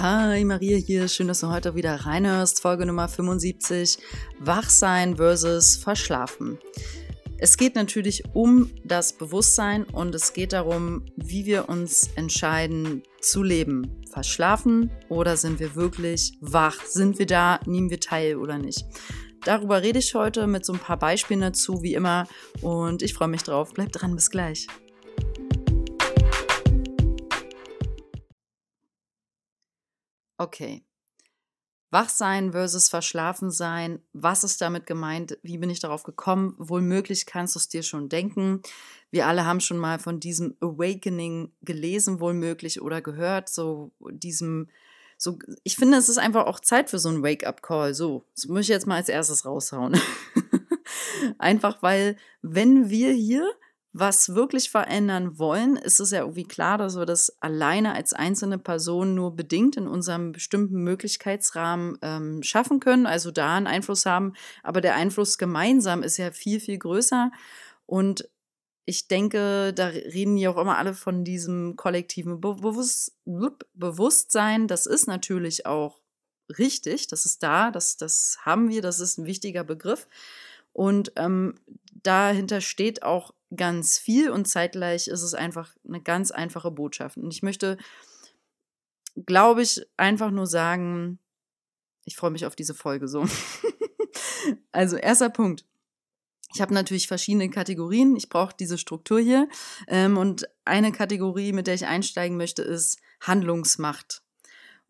Hi, Maria hier. Schön, dass du heute wieder reinhörst. Folge Nummer 75. Wachsein versus Verschlafen. Es geht natürlich um das Bewusstsein und es geht darum, wie wir uns entscheiden zu leben. Verschlafen oder sind wir wirklich wach? Sind wir da? Nehmen wir teil oder nicht? Darüber rede ich heute mit so ein paar Beispielen dazu, wie immer. Und ich freue mich drauf. Bleib dran, bis gleich. Okay. Wachsein versus verschlafen sein. Was ist damit gemeint? Wie bin ich darauf gekommen? Wohl möglich kannst du es dir schon denken. Wir alle haben schon mal von diesem Awakening gelesen, wohl möglich oder gehört. So diesem, so, ich finde, es ist einfach auch Zeit für so einen Wake-up-Call. So, das muss ich jetzt mal als erstes raushauen. einfach weil, wenn wir hier was wirklich verändern wollen, ist es ja irgendwie klar, dass wir das alleine als einzelne Person nur bedingt in unserem bestimmten Möglichkeitsrahmen ähm, schaffen können, also da einen Einfluss haben. Aber der Einfluss gemeinsam ist ja viel, viel größer. Und ich denke, da reden ja auch immer alle von diesem kollektiven Be Bewusst Bewusstsein. Das ist natürlich auch richtig, das ist da, das, das haben wir, das ist ein wichtiger Begriff. Und ähm, dahinter steht auch ganz viel und zeitgleich ist es einfach eine ganz einfache Botschaft. Und ich möchte, glaube ich, einfach nur sagen, ich freue mich auf diese Folge so. also erster Punkt. Ich habe natürlich verschiedene Kategorien. Ich brauche diese Struktur hier. Ähm, und eine Kategorie, mit der ich einsteigen möchte, ist Handlungsmacht.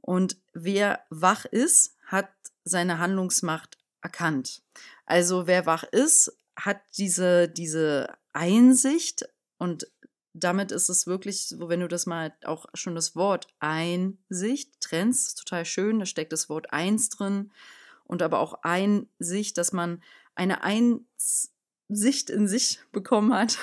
Und wer wach ist, hat seine Handlungsmacht erkannt. Also wer wach ist, hat diese, diese Einsicht und damit ist es wirklich so, wenn du das mal auch schon das Wort Einsicht trennst, total schön, da steckt das Wort Eins drin und aber auch Einsicht, dass man eine Einsicht in sich bekommen hat,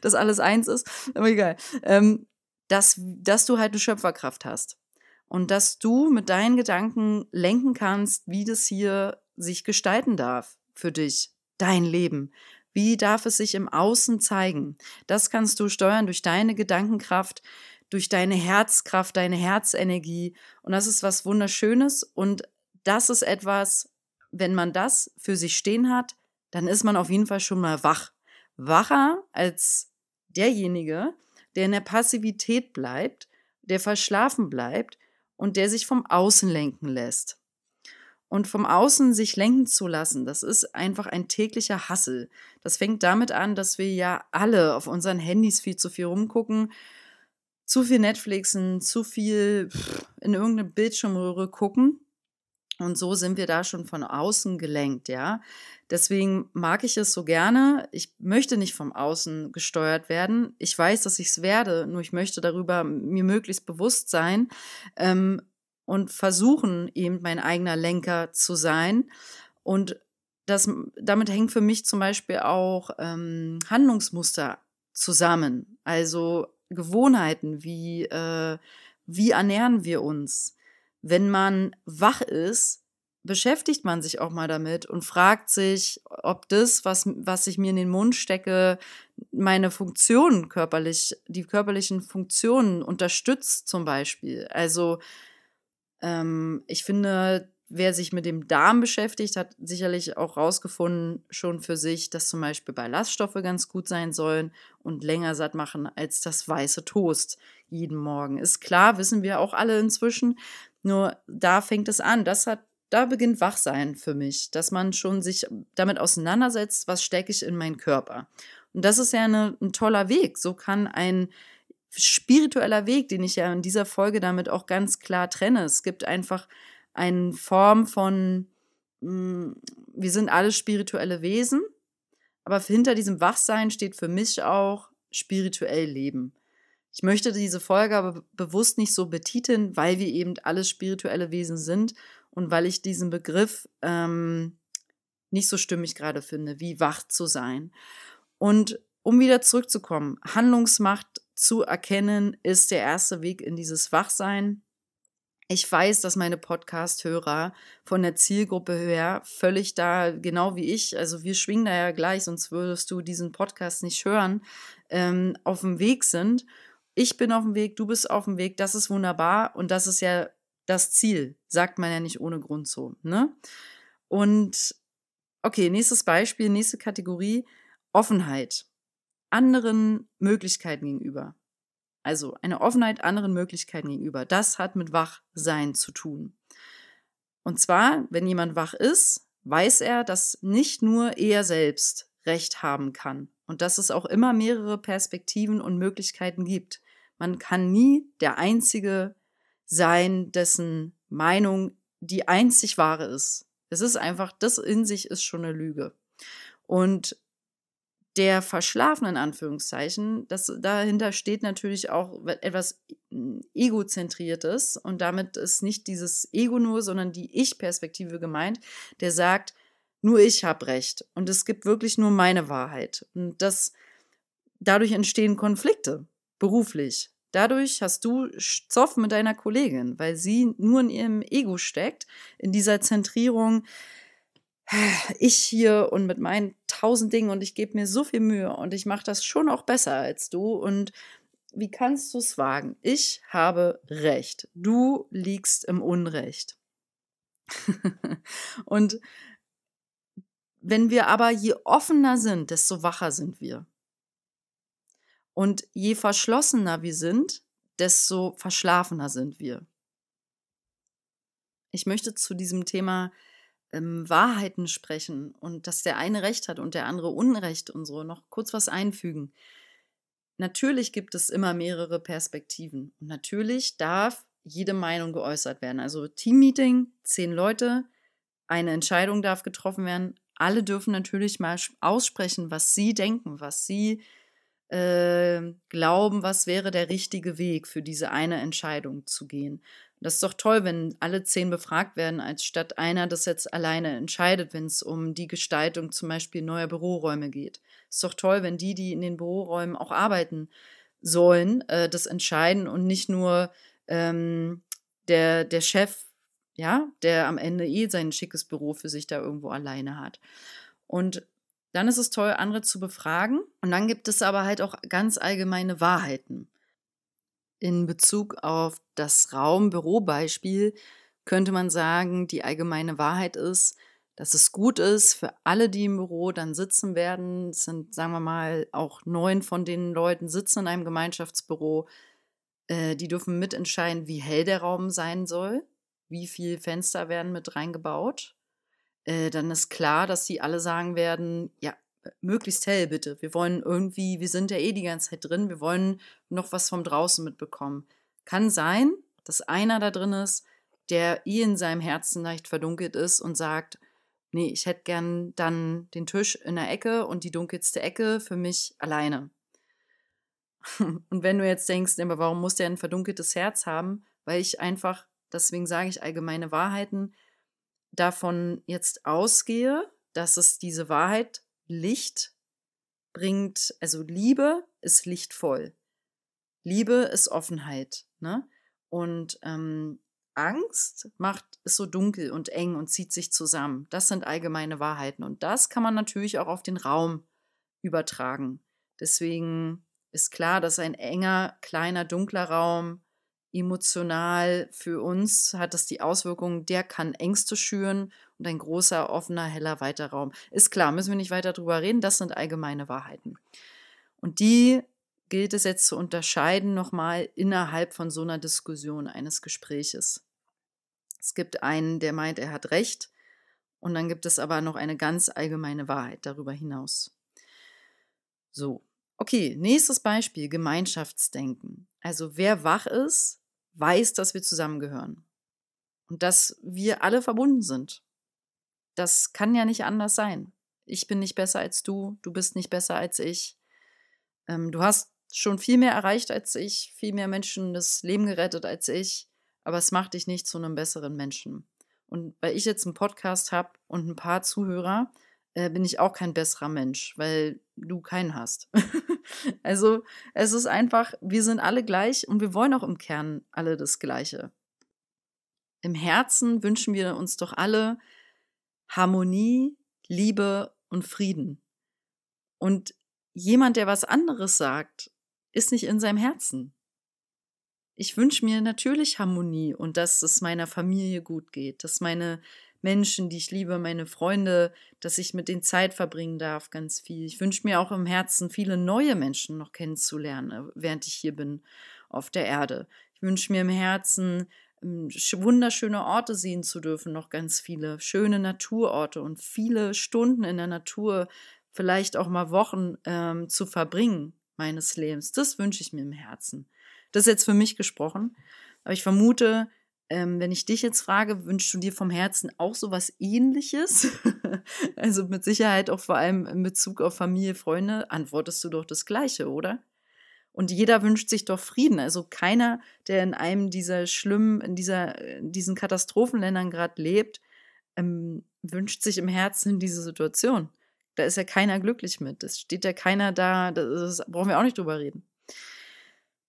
dass alles eins ist, aber egal, ähm, dass, dass du halt eine Schöpferkraft hast und dass du mit deinen Gedanken lenken kannst, wie das hier sich gestalten darf für dich, dein Leben. Wie darf es sich im Außen zeigen? Das kannst du steuern durch deine Gedankenkraft, durch deine Herzkraft, deine Herzenergie. Und das ist was Wunderschönes. Und das ist etwas, wenn man das für sich stehen hat, dann ist man auf jeden Fall schon mal wach. Wacher als derjenige, der in der Passivität bleibt, der verschlafen bleibt und der sich vom Außen lenken lässt. Und vom Außen sich lenken zu lassen, das ist einfach ein täglicher Hassel. Das fängt damit an, dass wir ja alle auf unseren Handys viel zu viel rumgucken, zu viel Netflixen, zu viel in irgendeine Bildschirmröhre gucken. Und so sind wir da schon von außen gelenkt, ja. Deswegen mag ich es so gerne. Ich möchte nicht vom Außen gesteuert werden. Ich weiß, dass ich es werde, nur ich möchte darüber mir möglichst bewusst sein. Ähm, und versuchen, eben mein eigener Lenker zu sein. Und das, damit hängt für mich zum Beispiel auch ähm, Handlungsmuster zusammen. Also Gewohnheiten, wie, äh, wie ernähren wir uns? Wenn man wach ist, beschäftigt man sich auch mal damit und fragt sich, ob das, was, was ich mir in den Mund stecke, meine Funktionen körperlich, die körperlichen Funktionen unterstützt zum Beispiel. Also ähm, ich finde, wer sich mit dem Darm beschäftigt, hat sicherlich auch rausgefunden, schon für sich, dass zum Beispiel Ballaststoffe ganz gut sein sollen und länger satt machen als das weiße Toast jeden Morgen. Ist klar, wissen wir auch alle inzwischen. Nur da fängt es an. Das hat, da beginnt Wachsein für mich, dass man schon sich damit auseinandersetzt, was stecke ich in meinen Körper. Und das ist ja eine, ein toller Weg. So kann ein spiritueller Weg, den ich ja in dieser Folge damit auch ganz klar trenne. Es gibt einfach eine Form von, mh, hm, wir sind alle spirituelle Wesen, aber hinter diesem Wachsein steht für mich auch spirituell Leben. Ich möchte diese Folge aber bewusst nicht so betiteln, weil wir eben alle spirituelle Wesen sind und weil ich diesen Begriff ähm, nicht so stimmig gerade finde, wie wach zu sein. Und um wieder zurückzukommen, Handlungsmacht zu erkennen, ist der erste Weg in dieses Wachsein. Ich weiß, dass meine Podcast-Hörer von der Zielgruppe her völlig da, genau wie ich, also wir schwingen da ja gleich, sonst würdest du diesen Podcast nicht hören, ähm, auf dem Weg sind. ich bin auf dem Weg, du bist auf dem Weg, das ist wunderbar und das ist ja das Ziel, sagt man ja nicht ohne Grund so. Ne? Und okay, nächstes Beispiel, nächste Kategorie, Offenheit anderen Möglichkeiten gegenüber. Also eine Offenheit anderen Möglichkeiten gegenüber. Das hat mit Wachsein zu tun. Und zwar, wenn jemand wach ist, weiß er, dass nicht nur er selbst Recht haben kann und dass es auch immer mehrere Perspektiven und Möglichkeiten gibt. Man kann nie der Einzige sein, dessen Meinung die einzig wahre ist. Es ist einfach, das in sich ist schon eine Lüge. Und der verschlafenen Anführungszeichen, das, dahinter steht natürlich auch etwas egozentriertes. Und damit ist nicht dieses Ego nur, sondern die Ich-Perspektive gemeint, der sagt, nur ich habe recht. Und es gibt wirklich nur meine Wahrheit. Und das dadurch entstehen Konflikte beruflich. Dadurch hast du Zoff mit deiner Kollegin, weil sie nur in ihrem Ego steckt, in dieser Zentrierung, ich hier und mit meinen tausend Dingen und ich gebe mir so viel Mühe und ich mache das schon auch besser als du und wie kannst du es wagen? Ich habe Recht. Du liegst im Unrecht. und wenn wir aber je offener sind, desto wacher sind wir. Und je verschlossener wir sind, desto verschlafener sind wir. Ich möchte zu diesem Thema ähm, Wahrheiten sprechen und dass der eine Recht hat und der andere Unrecht und so noch kurz was einfügen. Natürlich gibt es immer mehrere Perspektiven und natürlich darf jede Meinung geäußert werden. Also Teammeeting, zehn Leute, eine Entscheidung darf getroffen werden. Alle dürfen natürlich mal aussprechen, was sie denken, was sie äh, glauben, was wäre der richtige Weg für diese eine Entscheidung zu gehen. Das ist doch toll, wenn alle zehn befragt werden, als statt einer das jetzt alleine entscheidet, wenn es um die Gestaltung zum Beispiel neuer Büroräume geht. Ist doch toll, wenn die, die in den Büroräumen auch arbeiten sollen, äh, das entscheiden und nicht nur ähm, der, der Chef, ja, der am Ende eh sein schickes Büro für sich da irgendwo alleine hat. Und dann ist es toll, andere zu befragen. Und dann gibt es aber halt auch ganz allgemeine Wahrheiten. In Bezug auf das Raum-Büro-Beispiel könnte man sagen, die allgemeine Wahrheit ist, dass es gut ist für alle, die im Büro dann sitzen werden. Es sind, sagen wir mal, auch neun von den Leuten sitzen in einem Gemeinschaftsbüro. Äh, die dürfen mitentscheiden, wie hell der Raum sein soll, wie viele Fenster werden mit reingebaut. Äh, dann ist klar, dass sie alle sagen werden, ja, möglichst hell bitte. Wir wollen irgendwie, wir sind ja eh die ganze Zeit drin, wir wollen noch was vom draußen mitbekommen. Kann sein, dass einer da drin ist, der eh in seinem Herzen leicht verdunkelt ist und sagt, nee, ich hätte gern dann den Tisch in der Ecke und die dunkelste Ecke für mich alleine. Und wenn du jetzt denkst, aber warum muss der ein verdunkeltes Herz haben? Weil ich einfach, deswegen sage ich allgemeine Wahrheiten, davon jetzt ausgehe, dass es diese Wahrheit Licht bringt, also Liebe ist lichtvoll. Liebe ist Offenheit. Ne? Und ähm, Angst macht es so dunkel und eng und zieht sich zusammen. Das sind allgemeine Wahrheiten. Und das kann man natürlich auch auf den Raum übertragen. Deswegen ist klar, dass ein enger, kleiner, dunkler Raum emotional für uns hat das die Auswirkung, der kann Ängste schüren und ein großer, offener, heller, weiter Raum. Ist klar, müssen wir nicht weiter drüber reden, das sind allgemeine Wahrheiten. Und die gilt es jetzt zu unterscheiden nochmal innerhalb von so einer Diskussion eines Gespräches. Es gibt einen, der meint, er hat recht, und dann gibt es aber noch eine ganz allgemeine Wahrheit darüber hinaus. So, okay, nächstes Beispiel, Gemeinschaftsdenken. Also wer wach ist, weiß, dass wir zusammengehören und dass wir alle verbunden sind. Das kann ja nicht anders sein. Ich bin nicht besser als du, du bist nicht besser als ich. Ähm, du hast schon viel mehr erreicht als ich, viel mehr Menschen das Leben gerettet als ich, aber es macht dich nicht zu einem besseren Menschen. Und weil ich jetzt einen Podcast habe und ein paar Zuhörer, äh, bin ich auch kein besserer Mensch, weil du keinen hast. also es ist einfach, wir sind alle gleich und wir wollen auch im Kern alle das Gleiche. Im Herzen wünschen wir uns doch alle Harmonie, Liebe und Frieden. Und jemand, der was anderes sagt, ist nicht in seinem Herzen. Ich wünsche mir natürlich Harmonie und dass es meiner Familie gut geht, dass meine Menschen, die ich liebe, meine Freunde, dass ich mit denen Zeit verbringen darf, ganz viel. Ich wünsche mir auch im Herzen, viele neue Menschen noch kennenzulernen, äh, während ich hier bin auf der Erde. Ich wünsche mir im Herzen, wunderschöne Orte sehen zu dürfen, noch ganz viele schöne Naturorte und viele Stunden in der Natur, vielleicht auch mal Wochen ähm, zu verbringen meines Lebens. Das wünsche ich mir im Herzen. Das ist jetzt für mich gesprochen, aber ich vermute, ähm, wenn ich dich jetzt frage, wünschst du dir vom Herzen auch so was ähnliches? also mit Sicherheit auch vor allem in Bezug auf Familie, Freunde, antwortest du doch das Gleiche, oder? Und jeder wünscht sich doch Frieden. Also keiner, der in einem dieser schlimmen, in, dieser, in diesen Katastrophenländern gerade lebt, ähm, wünscht sich im Herzen diese Situation. Da ist ja keiner glücklich mit. Es steht ja keiner da, das brauchen wir auch nicht drüber reden.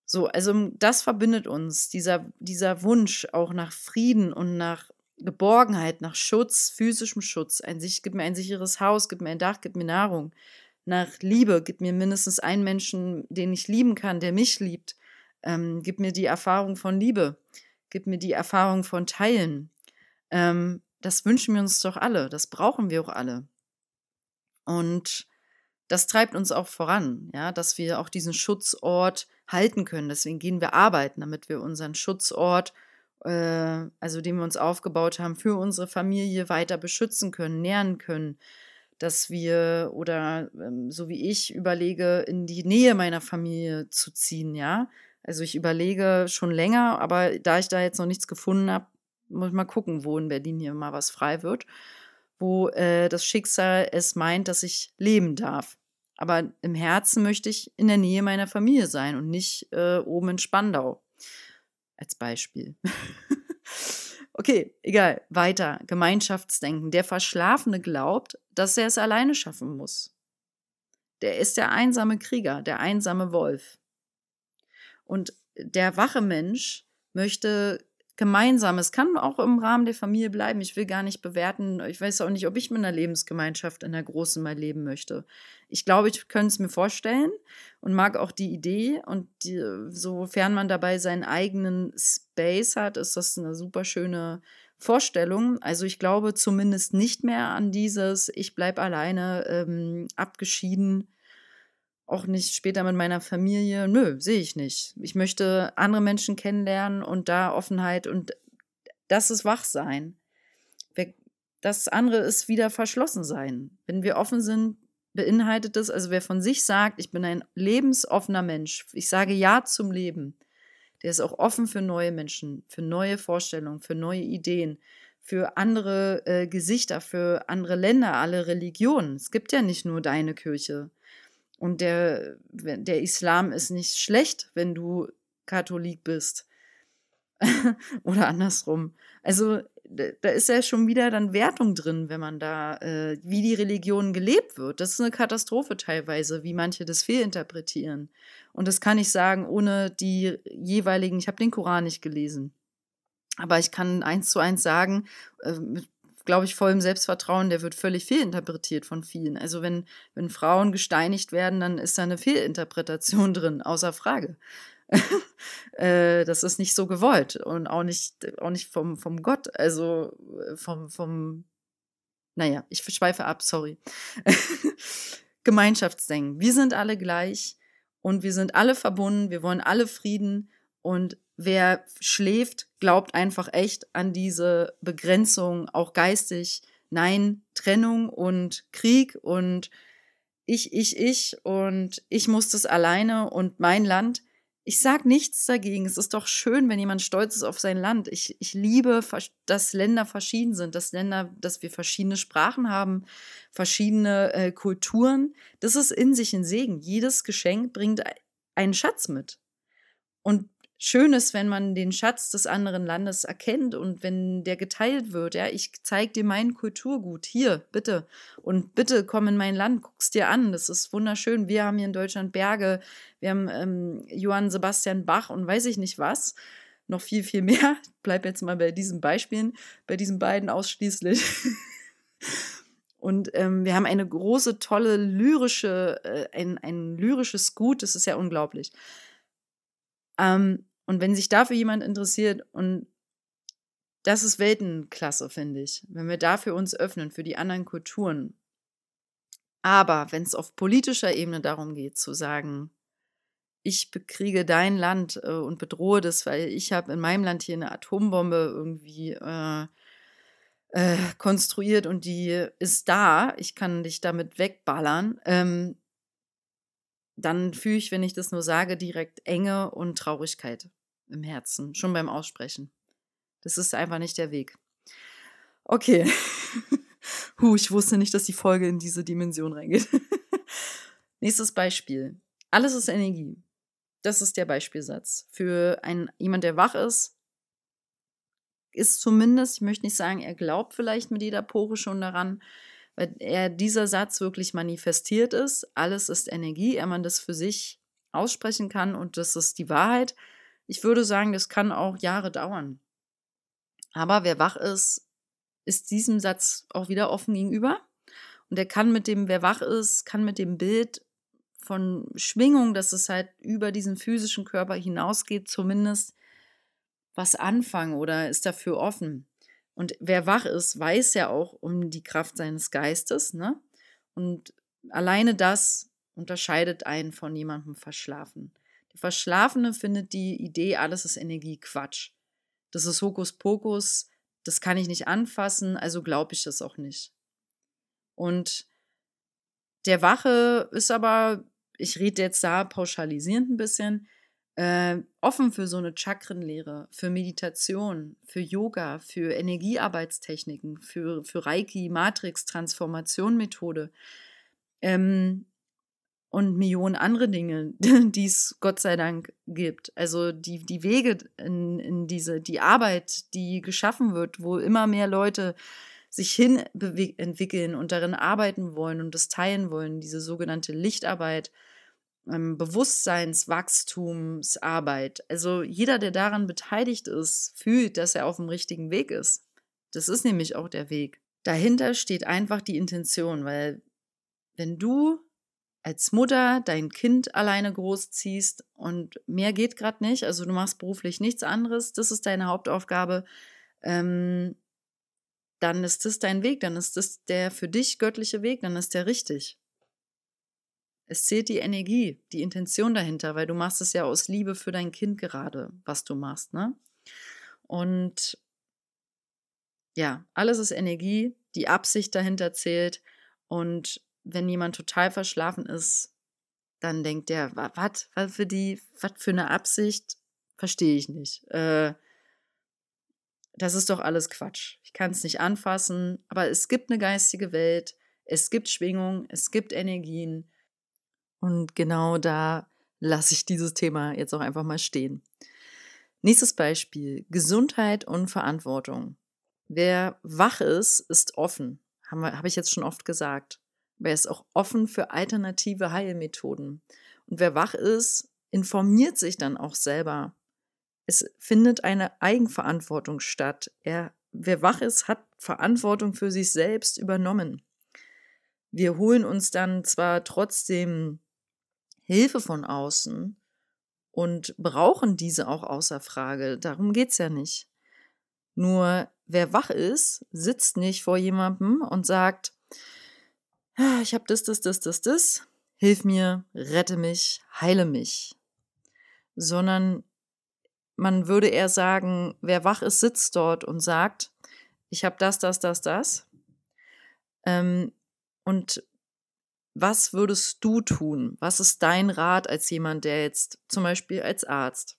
So, also das verbindet uns, dieser, dieser Wunsch auch nach Frieden und nach Geborgenheit, nach Schutz, physischem Schutz. Ein, gib mir ein sicheres Haus, gib mir ein Dach, gib mir Nahrung. Nach Liebe, gib mir mindestens einen Menschen, den ich lieben kann, der mich liebt. Ähm, gib mir die Erfahrung von Liebe. Gib mir die Erfahrung von Teilen. Ähm, das wünschen wir uns doch alle. Das brauchen wir auch alle. Und das treibt uns auch voran, ja, dass wir auch diesen Schutzort halten können. Deswegen gehen wir arbeiten, damit wir unseren Schutzort, äh, also den wir uns aufgebaut haben, für unsere Familie weiter beschützen können, nähren können. Dass wir oder ähm, so wie ich überlege, in die Nähe meiner Familie zu ziehen, ja. Also ich überlege schon länger, aber da ich da jetzt noch nichts gefunden habe, muss ich mal gucken, wo in Berlin hier mal was frei wird, wo äh, das Schicksal es meint, dass ich leben darf. Aber im Herzen möchte ich in der Nähe meiner Familie sein und nicht äh, oben in Spandau. Als Beispiel. okay, egal. Weiter. Gemeinschaftsdenken. Der Verschlafene glaubt, dass er es alleine schaffen muss. Der ist der einsame Krieger, der einsame Wolf. Und der wache Mensch möchte gemeinsam. Es kann auch im Rahmen der Familie bleiben. Ich will gar nicht bewerten. Ich weiß auch nicht, ob ich mit einer Lebensgemeinschaft in der Großen mal leben möchte. Ich glaube, ich könnte es mir vorstellen und mag auch die Idee. Und die, sofern man dabei seinen eigenen Space hat, ist das eine super schöne Vorstellung. Also ich glaube zumindest nicht mehr an dieses, ich bleibe alleine, ähm, abgeschieden auch nicht später mit meiner Familie. Nö, sehe ich nicht. Ich möchte andere Menschen kennenlernen und da Offenheit und das ist Wachsein. Das andere ist wieder verschlossen sein. Wenn wir offen sind, beinhaltet es, also wer von sich sagt, ich bin ein lebensoffener Mensch, ich sage Ja zum Leben, der ist auch offen für neue Menschen, für neue Vorstellungen, für neue Ideen, für andere äh, Gesichter, für andere Länder, alle Religionen. Es gibt ja nicht nur deine Kirche. Und der, der Islam ist nicht schlecht, wenn du Katholik bist. Oder andersrum. Also da ist ja schon wieder dann Wertung drin, wenn man da, äh, wie die Religion gelebt wird. Das ist eine Katastrophe teilweise, wie manche das fehlinterpretieren. Und das kann ich sagen, ohne die jeweiligen, ich habe den Koran nicht gelesen. Aber ich kann eins zu eins sagen, äh, mit glaube ich, vollem Selbstvertrauen, der wird völlig fehlinterpretiert von vielen. Also wenn, wenn Frauen gesteinigt werden, dann ist da eine Fehlinterpretation drin, außer Frage. äh, das ist nicht so gewollt und auch nicht, auch nicht vom, vom Gott, also äh, vom, vom, naja, ich schweife ab, sorry. Gemeinschaftsdenken. Wir sind alle gleich und wir sind alle verbunden, wir wollen alle Frieden und wer schläft, glaubt einfach echt an diese Begrenzung, auch geistig. Nein, Trennung und Krieg und ich, ich, ich und ich muss das alleine und mein Land. Ich sage nichts dagegen. Es ist doch schön, wenn jemand stolz ist auf sein Land. Ich, ich liebe, dass Länder verschieden sind, dass Länder, dass wir verschiedene Sprachen haben, verschiedene äh, Kulturen. Das ist in sich ein Segen. Jedes Geschenk bringt einen Schatz mit. Und schön ist, wenn man den Schatz des anderen Landes erkennt und wenn der geteilt wird. Ja, ich zeige dir mein Kulturgut hier, bitte. Und bitte komm in mein Land, guck's dir an. Das ist wunderschön. Wir haben hier in Deutschland Berge, wir haben ähm, Johann Sebastian Bach und weiß ich nicht was. Noch viel, viel mehr. Ich bleib jetzt mal bei diesen Beispielen, bei diesen beiden ausschließlich. Und ähm, wir haben eine große, tolle lyrische, äh, ein, ein lyrisches Gut, das ist ja unglaublich. Ähm, Und wenn sich dafür jemand interessiert und das ist Weltenklasse, finde ich, wenn wir dafür uns öffnen, für die anderen Kulturen. Aber wenn es auf politischer Ebene darum geht, zu sagen, ich bekriege dein Land äh, und bedrohe das, weil ich habe in meinem Land hier eine Atombombe irgendwie äh, äh, konstruiert und die ist da, ich kann dich damit wegballern, ähm, dann fühle ich, wenn ich das nur sage, direkt Enge und Traurigkeit im Herzen, schon beim Aussprechen. Das ist einfach nicht der Weg. Okay. Huh, ich wusste nicht, dass die Folge in diese Dimension reingeht. Nächstes Beispiel. Alles ist Energie. Das ist der Beispielsatz. Für ein, jemand, der wach ist, ist zumindest, ich möchte nicht sagen, er glaubt vielleicht mit jeder Pore schon daran, weil er dieser Satz wirklich manifestiert ist. Alles ist Energie, er man das für sich aussprechen kann und das ist die Wahrheit. Ich würde sagen, das kann auch Jahre dauern. Aber wer wach ist, ist diesem Satz auch wieder offen gegenüber. Und er kann mit dem, wer wach ist, kann mit dem Bild von Schwingung, dass es halt über diesen physischen Körper hinausgeht, zumindest was anfangen oder ist dafür offen. Und wer wach ist, weiß ja auch um die Kraft seines Geistes, ne? Und alleine das unterscheidet einen von jemandem Verschlafen. Der Verschlafene findet die Idee, alles ist Energie, Quatsch. Das ist Hokuspokus, das kann ich nicht anfassen, also glaube ich das auch nicht. Und der Wache ist aber, ich rede jetzt da pauschalisierend ein bisschen, äh, offen für so eine Chakrenlehre, für Meditation, für Yoga, für Energiearbeitstechniken, für, für Reiki, Matrix, Transformation-Methode ähm, und Millionen andere Dinge, die es Gott sei Dank gibt. Also die, die Wege in, in diese, die Arbeit, die geschaffen wird, wo immer mehr Leute sich hin entwickeln und darin arbeiten wollen und das teilen wollen, diese sogenannte Lichtarbeit ähm, Bewusstseinswachstumsarbeit. Also jeder, der daran beteiligt ist, fühlt, dass er auf dem richtigen Weg ist. Das ist nämlich auch der Weg. Dahinter steht einfach die Intention, weil wenn du als Mutter dein Kind alleine großziehst und mehr geht gerade nicht, also du machst beruflich nichts anderes, das ist deine Hauptaufgabe, ähm, dann ist das dein Weg, dann ist das der für dich göttliche Weg, dann ist der richtig. Es zählt die Energie, die Intention dahinter, weil du machst es ja aus Liebe für dein Kind gerade, was du machst, ne? Und ja, alles ist Energie, die Absicht dahinter zählt. Und wenn jemand total verschlafen ist, dann denkt der, was, für die, was für eine Absicht, verstehe ich nicht. Äh, das ist doch alles Quatsch. Ich kann es nicht anfassen, aber es gibt eine geistige Welt, es gibt Schwingung, es gibt Energien und genau da lasse ich dieses Thema jetzt auch einfach mal stehen. Nächstes Beispiel. Gesundheit und Verantwortung. Wer wach ist, ist offen. Habe hab ich jetzt schon oft gesagt. Wer ist auch offen für alternative Heilmethoden. Und wer wach ist, informiert sich dann auch selber. Es findet eine Eigenverantwortung statt. Er, wer wach ist, hat Verantwortung für sich selbst übernommen. Wir holen uns dann zwar trotzdem Hilfe von außen und brauchen diese auch außer Frage. Darum geht es ja nicht. Nur wer wach ist, sitzt nicht vor jemandem und sagt, ah, ich habe das, das, das, das, das, hilf mir, rette mich, heile mich. Sondern man würde eher sagen, wer wach ist, sitzt dort und sagt, ich habe das, das, das, das. Ähm, und was würdest du tun? Was ist dein Rat als jemand, der jetzt zum Beispiel als Arzt?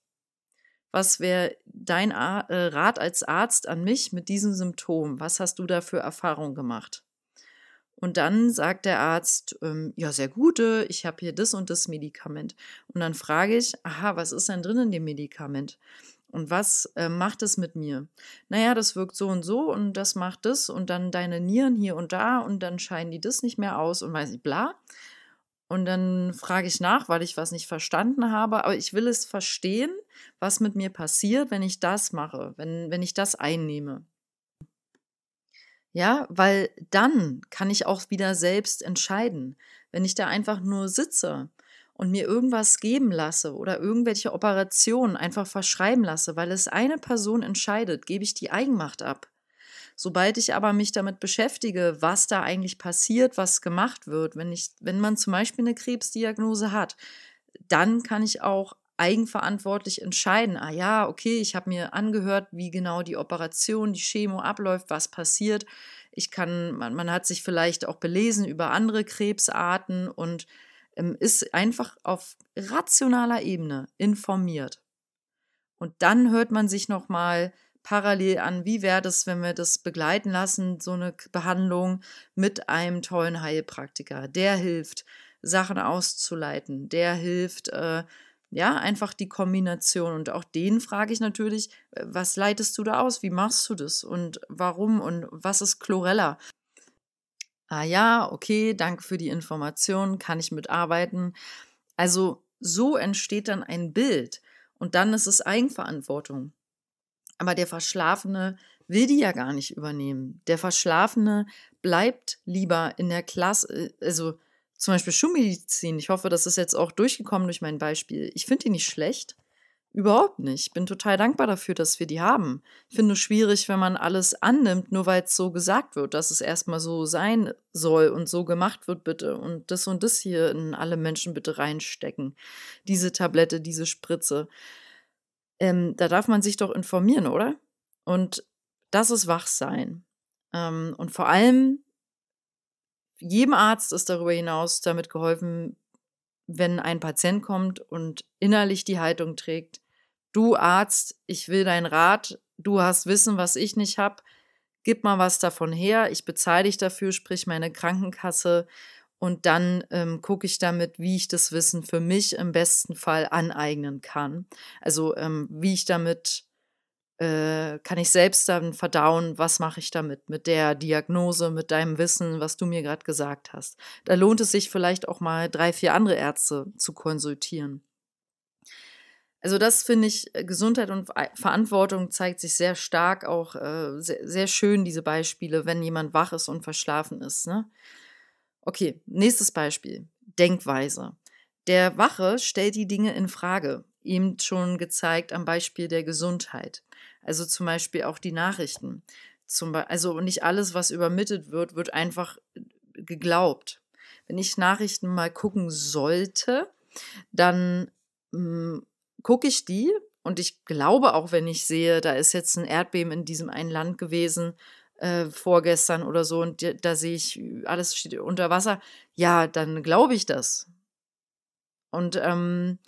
Was wäre dein äh, Rat als Arzt an mich mit diesem Symptom? Was hast du da für Erfahrungen gemacht? Und dann sagt der Arzt, ähm, ja, sehr gute, ich habe hier das und das Medikament. Und dann frage ich, aha, was ist denn drin in dem Medikament? Und was äh, macht es mit mir? Naja, das wirkt so und so und das macht das und dann deine Nieren hier und da und dann scheinen die das nicht mehr aus und weiß ich, bla. Und dann frage ich nach, weil ich was nicht verstanden habe, aber ich will es verstehen, was mit mir passiert, wenn ich das mache, wenn, wenn ich das einnehme. Ja, weil dann kann ich auch wieder selbst entscheiden. Wenn ich da einfach nur sitze und mir irgendwas geben lasse oder irgendwelche Operationen einfach verschreiben lasse, weil es eine Person entscheidet, gebe ich die Eigenmacht ab. Sobald ich aber mich damit beschäftige, was da eigentlich passiert, was gemacht wird, wenn ich, wenn man zum Beispiel eine Krebsdiagnose hat, dann kann ich auch eigenverantwortlich entscheiden, ah ja, okay, ich habe mir angehört, wie genau die Operation, die Chemo abläuft, was passiert. Ich kann, man, man hat sich vielleicht auch belesen über andere Krebsarten und ist einfach auf rationaler Ebene informiert. Und dann hört man sich nochmal parallel an, wie wäre das, wenn wir das begleiten lassen, so eine Behandlung mit einem tollen Heilpraktiker. Der hilft, Sachen auszuleiten, der hilft, äh, ja, einfach die Kombination. Und auch den frage ich natürlich, äh, was leitest du da aus? Wie machst du das? Und warum? Und was ist Chlorella? Ah ja, okay, danke für die Information, kann ich mitarbeiten. Also so entsteht dann ein Bild und dann ist es Eigenverantwortung. Aber der Verschlafene will die ja gar nicht übernehmen. Der Verschlafene bleibt lieber in der Klasse, äh, also zum Beispiel Schulmedizin. Ich hoffe, das ist jetzt auch durchgekommen durch mein Beispiel. Ich finde die nicht schlecht. Überhaupt nicht. Ich bin total dankbar dafür, dass wir die haben. Ich finde es schwierig, wenn man alles annimmt, nur weil es so gesagt wird, dass es erstmal so sein soll und so gemacht wird, bitte. Und das und das hier in alle Menschen bitte reinstecken. Diese Tablette, diese Spritze. Ähm, da darf man sich doch informieren, oder? Und das ist Wachsein. Ähm, und vor allem, jedem Arzt ist darüber hinaus damit geholfen, wenn ein Patient kommt und innerlich die Haltung trägt, du Arzt, ich will deinen Rat, du hast Wissen, was ich nicht habe, gib mal was davon her, ich bezahle dich dafür, sprich meine Krankenkasse und dann ähm, gucke ich damit, wie ich das Wissen für mich im besten Fall aneignen kann. Also ähm, wie ich damit äh, kann ich selbst dann verdauen, was mache ich damit, mit der Diagnose, mit deinem Wissen, was du mir gerade gesagt hast. Da lohnt es sich vielleicht auch mal drei, vier andere Ärzte zu konsultieren. Also das finde ich, äh, Gesundheit und Verantwortung zeigt sich sehr stark, auch äh, sehr, sehr, schön, diese Beispiele, wenn jemand wach ist und verschlafen ist. Ne? Okay, nächstes Beispiel. Denkweise. Der Wache stellt die Dinge in Frage. Ihm schon gezeigt am Beispiel der Gesundheit. Also zum Beispiel auch die Nachrichten. Zum also nicht alles, was übermittelt wird, wird einfach äh, geglaubt. Wenn ich Nachrichten mal gucken sollte, dann hm, gucke ich die und ich glaube auch, wenn ich sehe, da ist jetzt ein Erdbeben in diesem einen Land gewesen, äh, vorgestern oder so, und da sehe ich, alles steht unter Wasser, ja, dann glaube ich das. Und ähm,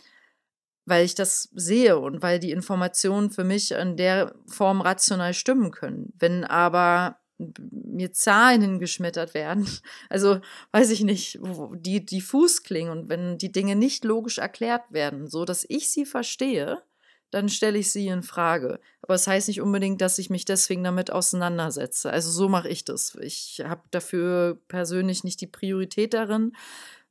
weil ich das sehe und weil die Informationen für mich in der Form rational stimmen können. Wenn aber mir Zahlen hingeschmettert werden, also weiß ich nicht, die diffus klingen und wenn die Dinge nicht logisch erklärt werden, so dass ich sie verstehe, dann stelle ich sie in Frage. Aber es das heißt nicht unbedingt, dass ich mich deswegen damit auseinandersetze. Also so mache ich das. Ich habe dafür persönlich nicht die Priorität darin,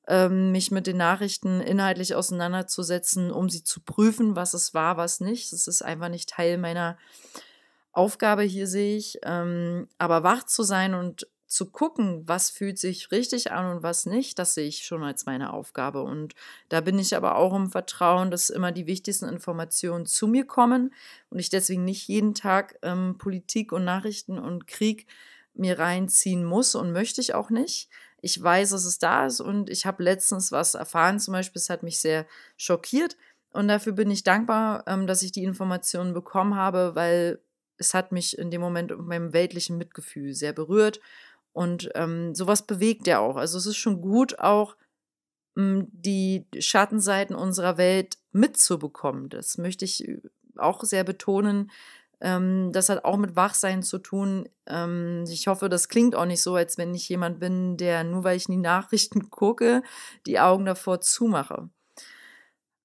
ähm, mich mit den Nachrichten inhaltlich auseinanderzusetzen, um sie zu prüfen, was es war, was nicht. Das ist einfach nicht Teil meiner Aufgabe hier, sehe ich. Ähm, aber wach zu sein und zu gucken, was fühlt sich richtig an und was nicht, das sehe ich schon als meine Aufgabe. Und da bin ich aber auch im Vertrauen, dass immer die wichtigsten Informationen zu mir kommen und ich deswegen nicht jeden Tag ähm, Politik und Nachrichten und Krieg mir reinziehen muss und möchte ich auch nicht. Ich weiß, dass es da ist und ich habe letztens was erfahren, zum Beispiel, es hat mich sehr schockiert und dafür bin ich dankbar, ähm, dass ich die Informationen bekommen habe, weil es hat mich in dem Moment mit meinem weltlichen Mitgefühl sehr berührt und ähm, sowas bewegt ja auch. Also es ist schon gut, auch ähm, die Schattenseiten unserer Welt mitzubekommen. Das möchte ich äh, auch sehr betonen, ähm, das hat auch mit Wachsein zu tun. Ähm, ich hoffe, das klingt auch nicht so, als wenn ich jemand bin, der nur weil ich in die Nachrichten gucke, die Augen davor zumache.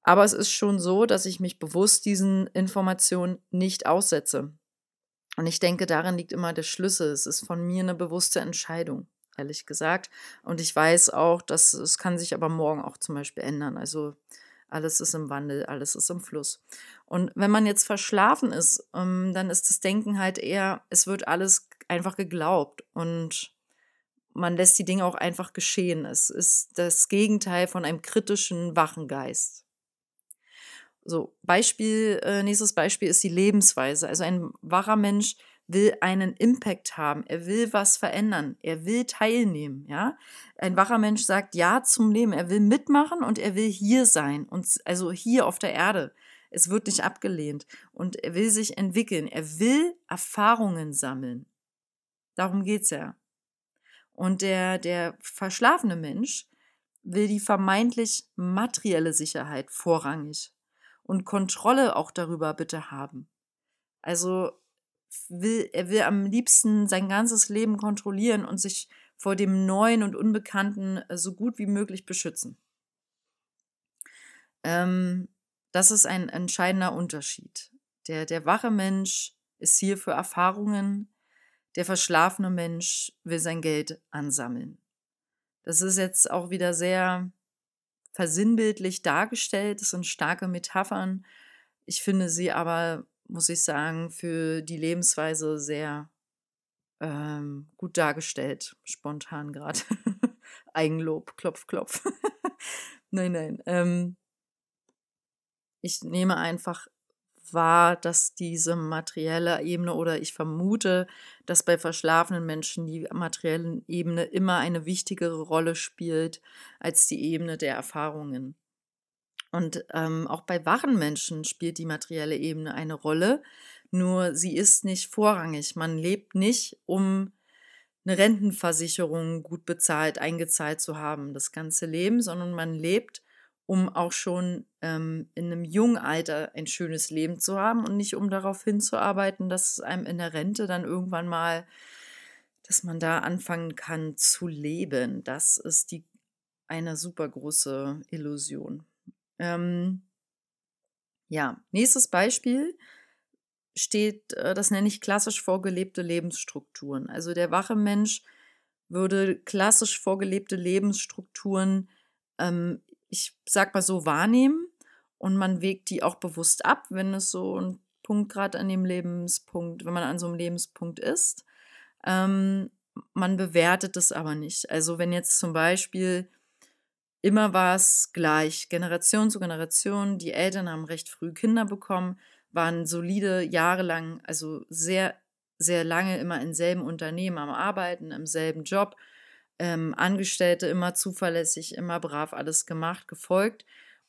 Aber es ist schon so, dass ich mich bewusst diesen Informationen nicht aussetze. Und ich denke, darin liegt immer der Schlüssel. Es ist von mir eine bewusste Entscheidung, ehrlich gesagt. Und ich weiß auch, dass es kann sich aber morgen auch zum Beispiel ändern. Also alles ist im Wandel, alles ist im Fluss. Und wenn man jetzt verschlafen ist, ähm, dann ist das Denken halt eher, es wird alles einfach geglaubt. Und man lässt die Dinge auch einfach geschehen. Es ist das Gegenteil von einem kritischen, wachen Geist. So, Beispiel, äh, nächstes Beispiel ist die Lebensweise. Also ein wacher Mensch will einen Impact haben, er will was verändern, er will teilnehmen, ja. Ein wacher Mensch sagt Ja zum Leben, er will mitmachen und er will hier sein und also hier auf der Erde. Es wird nicht abgelehnt und er will sich entwickeln, er will Erfahrungen sammeln. Darum geht's ja. Und der, der verschlafene Mensch will die vermeintlich materielle Sicherheit vorrangig und Kontrolle auch darüber bitte haben. Also will, er will am liebsten sein ganzes Leben kontrollieren und sich vor dem Neuen und Unbekannten äh, so gut wie möglich beschützen. Ähm, das ist ein entscheidender Unterschied. Der, der wache Mensch ist hier für Erfahrungen, der verschlafene Mensch will sein Geld ansammeln. Das ist jetzt auch wieder sehr versinnbildlich dargestellt. Das sind starke Metaphern. Ich finde sie aber muss ich sagen, für die Lebensweise sehr ähm, gut dargestellt, spontan gerade. Eigenlob, klopf, klopf. nein, nein. Ähm, ich nehme einfach wahr, dass diese materielle Ebene oder ich vermute, dass bei verschlafenen Menschen die materielle Ebene immer eine wichtigere Rolle spielt als die Ebene der Erfahrungen. Und ähm, auch bei wachen Menschen spielt die materielle Ebene eine Rolle, nur sie ist nicht vorrangig. Man lebt nicht, um eine Rentenversicherung gut bezahlt, eingezahlt zu haben, das ganze Leben, sondern man lebt, um auch schon ähm, in einem jungen Alter ein schönes Leben zu haben und nicht um darauf hinzuarbeiten, dass es einem in der Rente dann irgendwann mal, dass man da anfangen kann zu leben. Das ist die eine super große Illusion. Ähm, ja, nächstes Beispiel steht, äh, das nenne ich klassisch vorgelebte Lebensstrukturen. Also der wache Mensch würde klassisch vorgelebte Lebensstrukturen, ähm, ich sag mal so, wahrnehmen und man wägt die auch bewusst ab, wenn es so ein Punkt gerade an dem Lebenspunkt, wenn man an so einem Lebenspunkt ist. Ähm, man bewertet es aber nicht. Also wenn jetzt zum Beispiel Immer war es gleich, Generation zu Generation. Die Eltern haben recht früh Kinder bekommen, waren solide jahrelang, also sehr, sehr lange immer im selben Unternehmen am Arbeiten, im selben Job. Ähm, Angestellte immer zuverlässig, immer brav alles gemacht, gefolgt.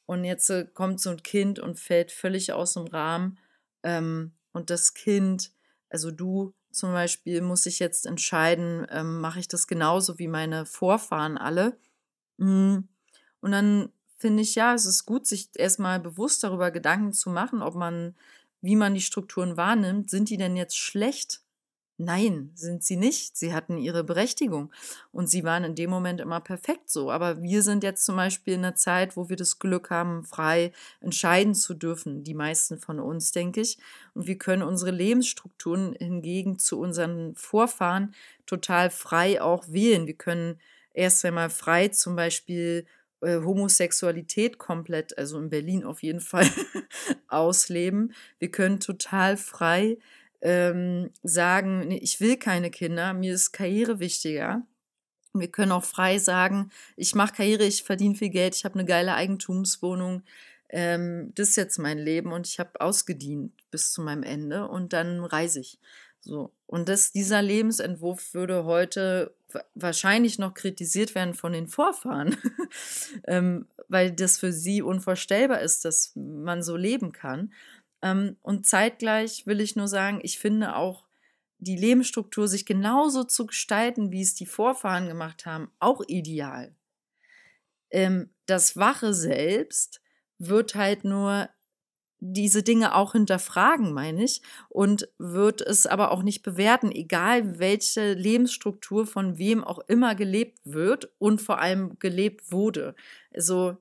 Und jetzt äh, kommt so ein Kind und fällt völlig aus dem Rahmen. Ähm, und das Kind, also du zum Beispiel, muss sich jetzt entscheiden, ähm, mache ich das genauso wie meine Vorfahren alle? Mhm und dann finde ich, ja, es ist gut, sich erstmal bewusst darüber Gedanken zu machen, ob man, wie man die Strukturen wahrnimmt. Sind die denn jetzt schlecht? Nein, sind sie nicht. Sie hatten ihre Berechtigung und sie waren in dem Moment immer perfekt so. Aber wir sind jetzt zum Beispiel in einer Zeit, wo wir das Glück haben, frei entscheiden zu dürfen, die meisten von uns, denke ich. Und wir können unsere Lebensstrukturen hingegen zu unseren Vorfahren total frei auch wählen. Wir können erst einmal frei zum Beispiel äh, Homosexualität komplett, also in Berlin auf jeden Fall, ausleben. Wir können total frei ähm, sagen, nee, ich will keine Kinder, mir ist Karriere wichtiger. Wir können auch frei sagen, ich mache Karriere, ich verdiene viel Geld, ich habe eine geile Eigentumswohnung. Ähm, das ist jetzt mein Leben und ich habe ausgedient bis zu meinem Ende und dann reise ich. So. Und das, dieser Lebensentwurf würde heute wahrscheinlich noch kritisiert werden von den Vorfahren, ähm, weil das für sie unvorstellbar ist, dass man so leben kann. Ähm, und zeitgleich will ich nur sagen, ich finde auch die Lebensstruktur sich genauso zu gestalten, wie es die Vorfahren gemacht haben, auch ideal. Ähm, das Wache selbst wird halt nur diese Dinge auch hinterfragen, meine ich, und wird es aber auch nicht bewerten, egal welche Lebensstruktur von wem auch immer gelebt wird und vor allem gelebt wurde. Also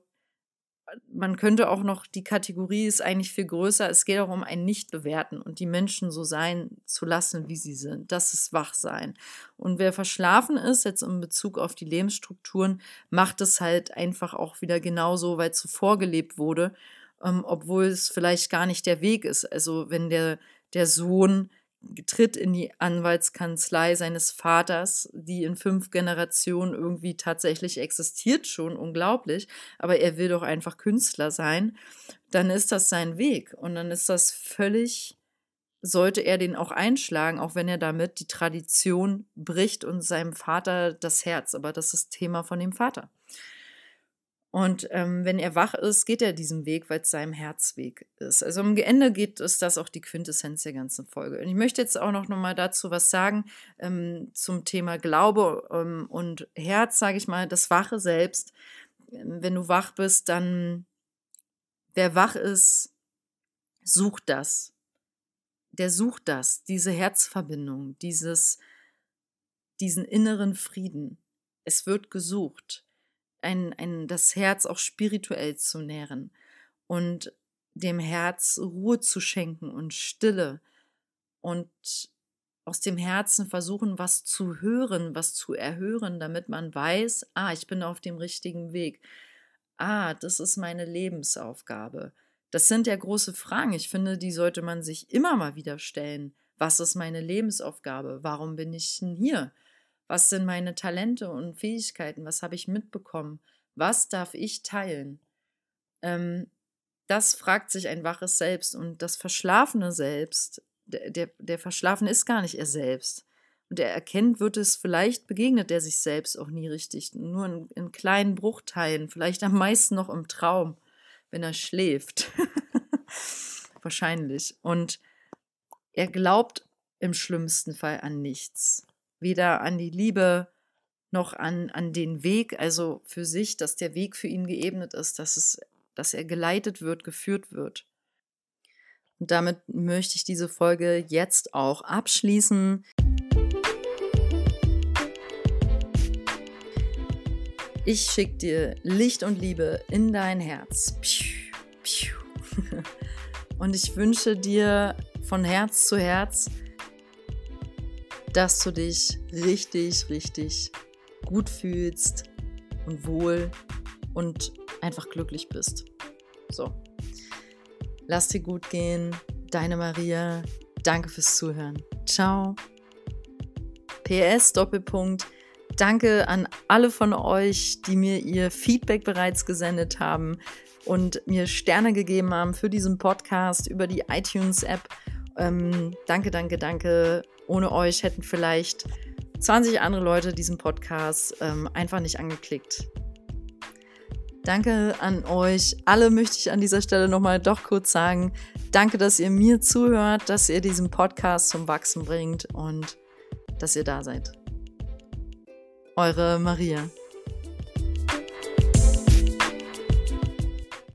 man könnte auch noch, die Kategorie ist eigentlich viel größer, es geht auch um ein Nicht-Bewerten und die Menschen so sein zu lassen, wie sie sind. Das ist Wachsein. Und wer verschlafen ist, jetzt in Bezug auf die Lebensstrukturen, macht es halt einfach auch wieder genauso, weil zuvor gelebt wurde ähm, obwohl es vielleicht gar nicht der Weg ist. Also wenn der, der Sohn tritt in die Anwaltskanzlei seines Vaters, die in fünf Generationen irgendwie tatsächlich existiert schon, unglaublich, aber er will doch einfach Künstler sein, dann ist das sein Weg und dann ist das völlig, sollte er den auch einschlagen, auch wenn er damit die Tradition bricht und seinem Vater das Herz, aber das ist Thema von dem Vater. Und ähm, wenn er wach ist, geht er diesen Weg, weil es seinem Herzweg ist. Also am Ende geht es das auch die Quintessenz der ganzen Folge. Und ich möchte jetzt auch noch, mal dazu was sagen ähm, zum Thema Glaube ähm, und Herz, sage ich mal, das Wache selbst. Ähm, wenn du wach bist, dann, wer wach ist, sucht das. Der sucht das, diese Herzverbindung, dieses, diesen inneren Frieden. Es wird gesucht ein, ein, das Herz auch spirituell zu nähren und dem Herz Ruhe zu schenken und Stille und aus dem Herzen versuchen, was zu hören, was zu erhören, damit man weiß, ah, ich bin auf dem richtigen Weg. Ah, das ist meine Lebensaufgabe. Das sind ja große Fragen. Ich finde, die sollte man sich immer mal wieder stellen. Was ist meine Lebensaufgabe? Warum bin ich denn hier? Was sind meine Talente und Fähigkeiten? Was habe ich mitbekommen? Was darf ich teilen? Ähm, das fragt sich ein waches Selbst und das verschlafene Selbst, der, der, der Verschlafene ist gar nicht er selbst. Und er erkennt, wird es, vielleicht begegnet er sich selbst auch nie richtig, nur in, in kleinen Bruchteilen, vielleicht am meisten noch im Traum, wenn er schläft. Wahrscheinlich. Und er glaubt im schlimmsten Fall an nichts weder an die Liebe noch an, an den Weg, also für sich, dass der Weg für ihn geebnet ist, dass, es, dass er geleitet wird, geführt wird. Und damit möchte ich diese Folge jetzt auch abschließen. Ich schicke dir Licht und Liebe in dein Herz. Und ich wünsche dir von Herz zu Herz, dass du dich richtig, richtig gut fühlst und wohl und einfach glücklich bist. So. Lass dir gut gehen. Deine Maria. Danke fürs Zuhören. Ciao. PS Doppelpunkt. Danke an alle von euch, die mir ihr Feedback bereits gesendet haben und mir Sterne gegeben haben für diesen Podcast über die iTunes-App. Ähm, danke, danke, danke. Ohne euch hätten vielleicht 20 andere Leute diesen Podcast ähm, einfach nicht angeklickt. Danke an euch. Alle möchte ich an dieser Stelle nochmal doch kurz sagen. Danke, dass ihr mir zuhört, dass ihr diesen Podcast zum Wachsen bringt und dass ihr da seid. Eure Maria.